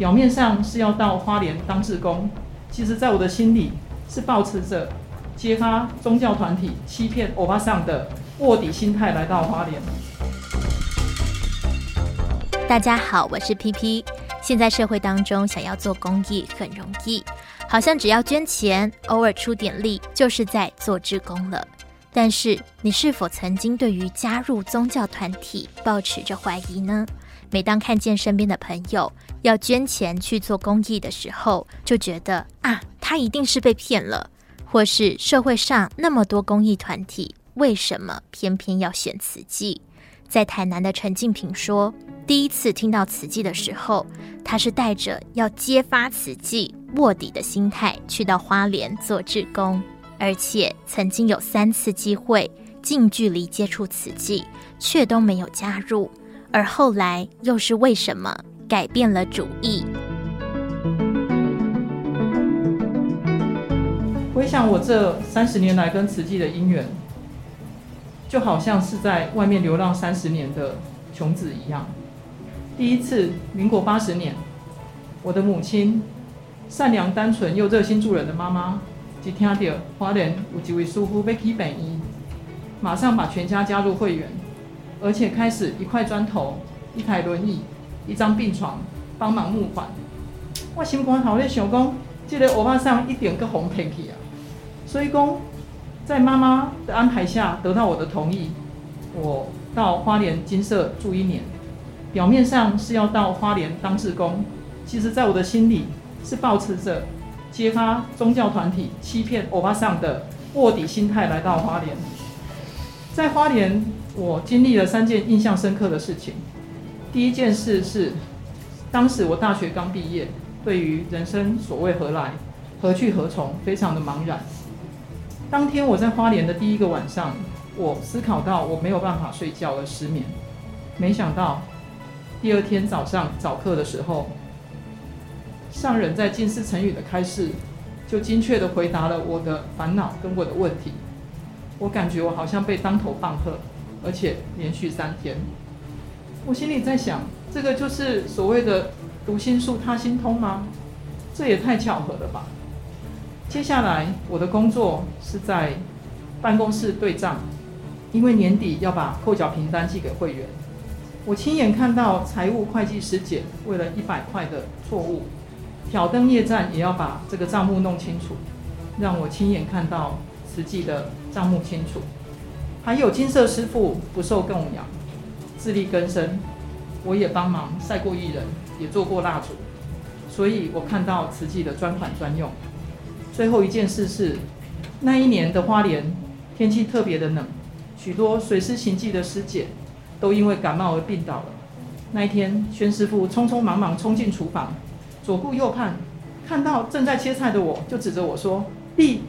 表面上是要到花莲当志工，其实在我的心里是抱持着揭发宗教团体欺骗欧巴桑的卧底心态来到花莲。大家好，我是 PP。现在社会当中想要做公益很容易，好像只要捐钱，偶尔出点力，就是在做志工了。但是你是否曾经对于加入宗教团体抱持着怀疑呢？每当看见身边的朋友要捐钱去做公益的时候，就觉得啊，他一定是被骗了，或是社会上那么多公益团体，为什么偏偏要选慈济？在台南的陈静平说，第一次听到慈济的时候，他是带着要揭发慈济卧底的心态去到花莲做志工，而且曾经有三次机会近距离接触慈济，却都没有加入。而后来又是为什么改变了主意？回想我这三十年来跟慈济的因缘，就好像是在外面流浪三十年的穷子一样。第一次，民国八十年，我的母亲，善良单纯又热心助人的妈妈，一听到花莲有几位师傅要起病医，马上把全家加入会员。而且开始一块砖头、一台轮椅、一张病床帮忙募款。我心肝好咧想讲，这个欧巴桑一点个红骗去啊！所以讲，在妈妈的安排下，得到我的同意，我到花莲金色住一年。表面上是要到花莲当志工，其实在我的心里是抱持着揭发宗教团体欺骗欧巴桑的卧底心态来到花莲。在花莲。我经历了三件印象深刻的事情。第一件事是，当时我大学刚毕业，对于人生所谓何来、何去何从，非常的茫然。当天我在花莲的第一个晚上，我思考到我没有办法睡觉而失眠。没想到第二天早上早课的时候，上人在近似成语的开示，就精确地回答了我的烦恼跟我的问题。我感觉我好像被当头棒喝。而且连续三天，我心里在想，这个就是所谓的读心术、他心通吗？这也太巧合了吧！接下来我的工作是在办公室对账，因为年底要把扣缴凭单寄给会员。我亲眼看到财务会计师姐为了一百块的错误，挑灯夜战也要把这个账目弄清楚，让我亲眼看到实际的账目清楚。还有金色师傅不受供养，自力更生，我也帮忙晒过艺人，也做过蜡烛，所以我看到慈济的专款专用。最后一件事是，那一年的花莲天气特别的冷，许多水师行迹的师姐都因为感冒而病倒了。那一天，宣师傅匆匆忙忙冲进厨房，左顾右盼，看到正在切菜的我，就指着我说：“弟。”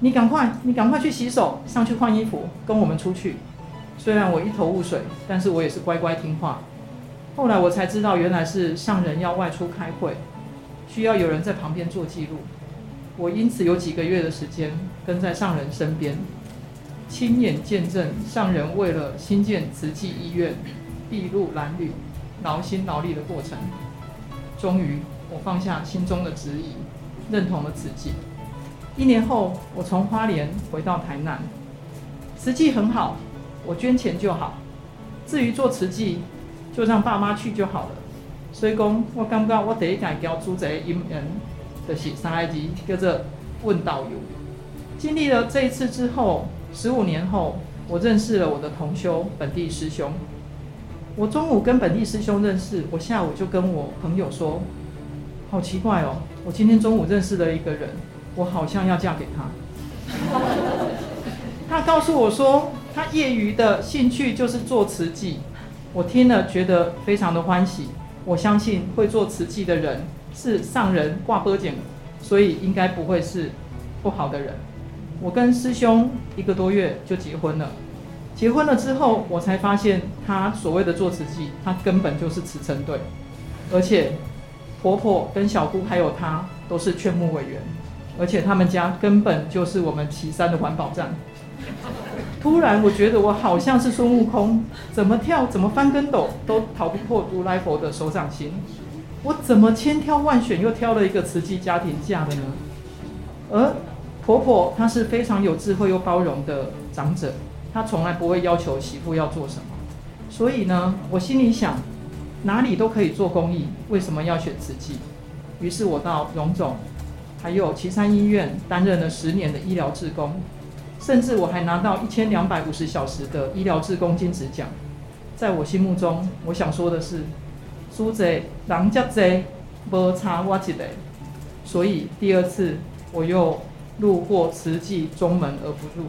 你赶快，你赶快去洗手，上去换衣服，跟我们出去。虽然我一头雾水，但是我也是乖乖听话。后来我才知道，原来是上人要外出开会，需要有人在旁边做记录。我因此有几个月的时间跟在上人身边，亲眼见证上人为了新建慈济医院，筚路蓝缕，劳心劳力的过程。终于，我放下心中的质疑，认同了慈济。一年后，我从花莲回到台南，慈济很好，我捐钱就好。至于做慈济，就让爸妈去就好了。所以讲，我感觉我第一件交出这个姻缘，就是三个字，叫做问导游。经历了这一次之后，十五年后，我认识了我的同修本地师兄。我中午跟本地师兄认识，我下午就跟我朋友说，好奇怪哦，我今天中午认识了一个人。我好像要嫁给他。他告诉我说，他业余的兴趣就是做慈济。我听了觉得非常的欢喜。我相信会做慈济的人是上人挂波剪，所以应该不会是不好的人。我跟师兄一个多月就结婚了。结婚了之后，我才发现他所谓的做慈济，他根本就是慈诚队，而且婆婆跟小姑还有他都是劝募委员。而且他们家根本就是我们旗山的环保站。突然，我觉得我好像是孙悟空，怎么跳、怎么翻跟斗，都逃不过如来佛的手掌心。我怎么千挑万选又挑了一个慈济家庭嫁的呢？而婆婆她是非常有智慧又包容的长者，她从来不会要求媳妇要做什么。所以呢，我心里想，哪里都可以做公益，为什么要选慈济？于是我到荣总，还有旗山医院担任了十年的医疗志工，甚至我还拿到一千两百五十小时的医疗志工金质奖。在我心目中，我想说的是，书贼人家贼，无差我一个。所以第二次我又路过慈济中门而不入，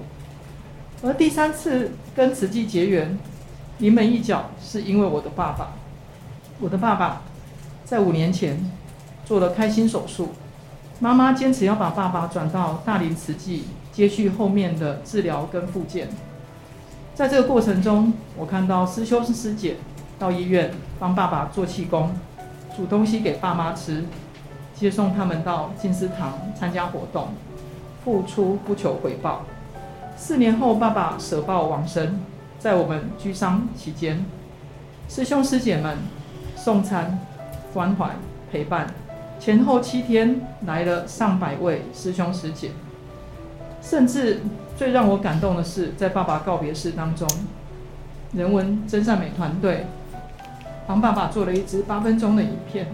而第三次跟慈济结缘，临门一脚，是因为我的爸爸。我的爸爸在五年前做了开心手术，妈妈坚持要把爸爸转到大林慈济接续后面的治疗跟复健。在这个过程中，我看到师兄师姐到医院帮爸爸做气功，煮东西给爸妈吃，接送他们到静思堂参加活动，付出不求回报。四年后，爸爸舍报往生，在我们居丧期间，师兄师姐们送餐、关怀、陪伴，前后七天来了上百位师兄师姐，甚至。最让我感动的是，在爸爸告别式当中，人文真善美团队帮爸爸做了一支八分钟的影片。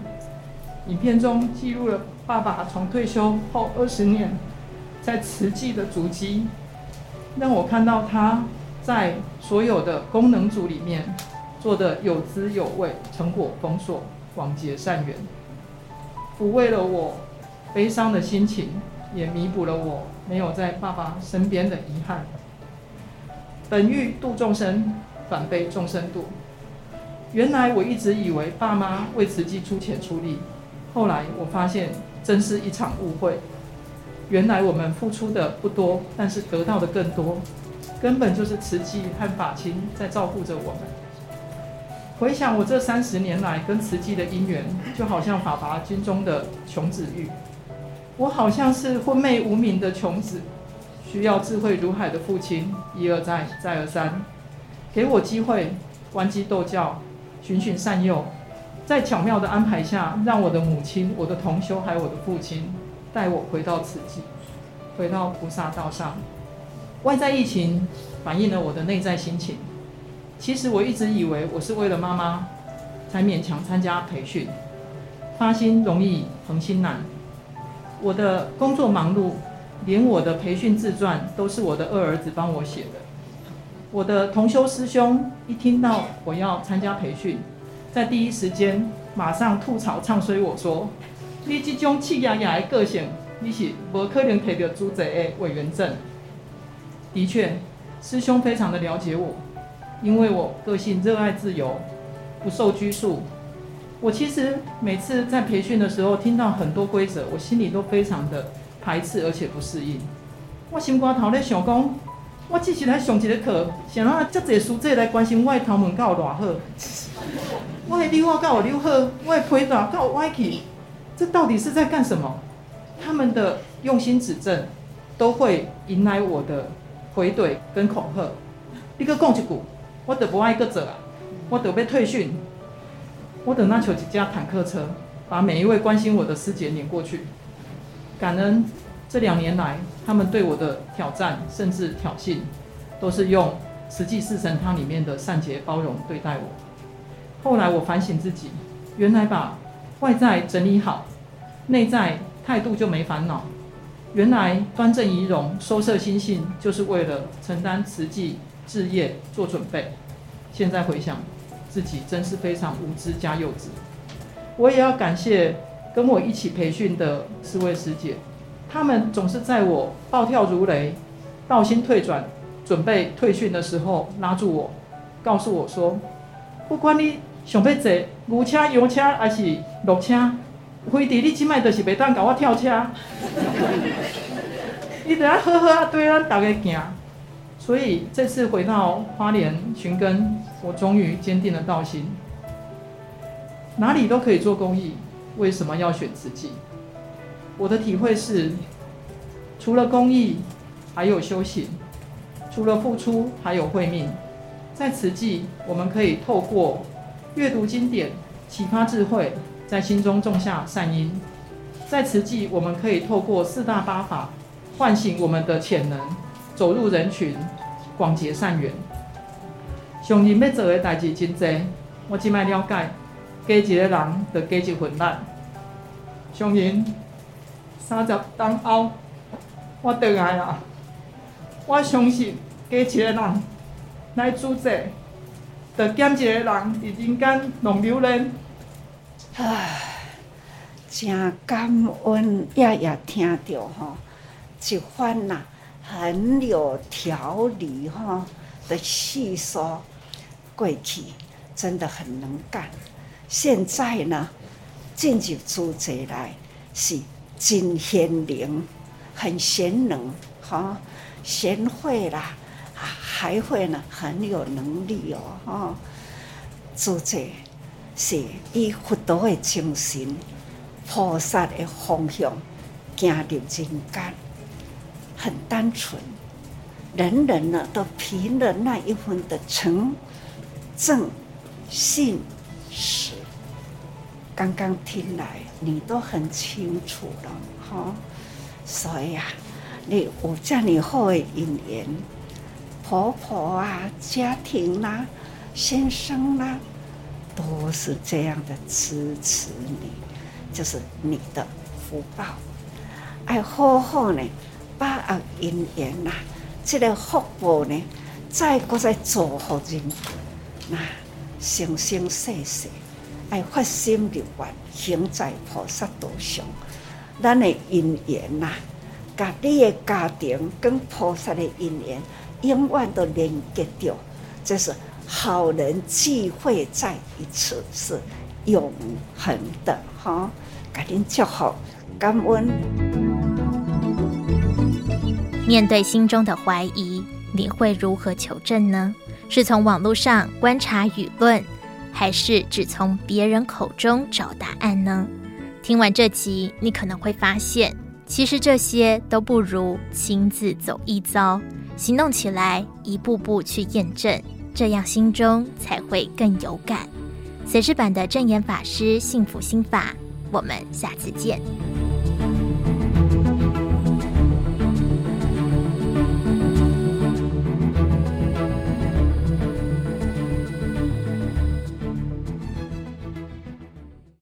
影片中记录了爸爸从退休后二十年在慈济的足迹，让我看到他在所有的功能组里面做的有滋有味，成果丰硕，广结善缘，抚慰了我悲伤的心情。也弥补了我没有在爸爸身边的遗憾。本欲度众生，反被众生度。原来我一直以为爸妈为慈济出钱出力，后来我发现真是一场误会。原来我们付出的不多，但是得到的更多，根本就是慈济和法亲在照顾着我们。回想我这三十年来跟慈济的因缘，就好像《法华经》中的穷子玉。我好像是昏昧无明的穷子，需要智慧如海的父亲一而再再而三，给我机会，关机逗教，循循善诱，在巧妙的安排下，让我的母亲、我的同修还有我的父亲带我回到慈济，回到菩萨道上。外在疫情反映了我的内在心情。其实我一直以为我是为了妈妈才勉强参加培训，发心容易，恒心难。我的工作忙碌，连我的培训自传都是我的二儿子帮我写的。我的同修师兄一听到我要参加培训，在第一时间马上吐槽唱衰我说：“你这种气压压的个性，你是不可能提到主席的委员证。”的确，师兄非常的了解我，因为我个性热爱自由，不受拘束。我其实每次在培训的时候，听到很多规则，我心里都非常的排斥，而且不适应。我心肝头咧想讲，我只是来上一个课，想让遮侪师姐来关心我的头毛有偌好，我的溜仔有溜好，我的皮带有歪去，这到底是在干什么？他们的用心指正，都会迎来我的回怼跟恐吓。你搁讲一句，我得不爱搁做啊，我得被退训。我等那求几架坦克车，把每一位关心我的师姐撵过去。感恩这两年来，他们对我的挑战甚至挑衅，都是用慈济四神汤里面的善解包容对待我。后来我反省自己，原来把外在整理好，内在态度就没烦恼。原来端正仪容、收摄心性，就是为了承担慈济置业做准备。现在回想。自己真是非常无知加幼稚，我也要感谢跟我一起培训的四位师姐，她们总是在我暴跳如雷、道心退转、准备退训的时候拉住我，告诉我说：“不管你想要坐牛车、羊车还是鹿车，非得你今麦就是袂当甲我跳车，你得要好好啊对咱大家行。”所以这次回到花莲寻根，我终于坚定了道心。哪里都可以做公益，为什么要选慈济？我的体会是，除了公益，还有修行；除了付出，还有慧命。在慈济，我们可以透过阅读经典，启发智慧，在心中种下善因。在慈济，我们可以透过四大八法，唤醒我们的潜能，走入人群，广结善缘。上人要做的代志真多，我只卖了解，加一个人就加一份力。上人三十当后，我回来了，我相信加一个人来主责，就减一个人伫人间浪流连。唉，真感恩爷爷听着吼，一番呐很有条理吼的叙说。过去真的很能干，现在呢，进入组织来是真贤能，很贤能，哈，贤惠啦，还会呢很有能力哦，哈，组织是以佛陀的精神、菩萨的方向行入人间，很单纯，人人呢都凭了那一份的诚。正信实，刚刚听来你都很清楚了，哈。所以啊，你有这样好的姻缘，婆婆啊、家庭啦、啊、先生啦、啊，都是这样的支持你，就是你的福报。爱好好呢，把握姻缘呐，这个福报呢，再搁再祝福人。那生生世世爱发心立愿，行在菩萨道上。咱的因缘呐，甲你的家庭跟菩萨的因缘，永远都连接着。这是好人聚会在一起，是永恒的。哈，给您祝福，感恩。面对心中的怀疑，你会如何求证呢？是从网络上观察舆论，还是只从别人口中找答案呢？听完这集，你可能会发现，其实这些都不如亲自走一遭，行动起来，一步步去验证，这样心中才会更有感。随时版的证言法师幸福心法，我们下次见。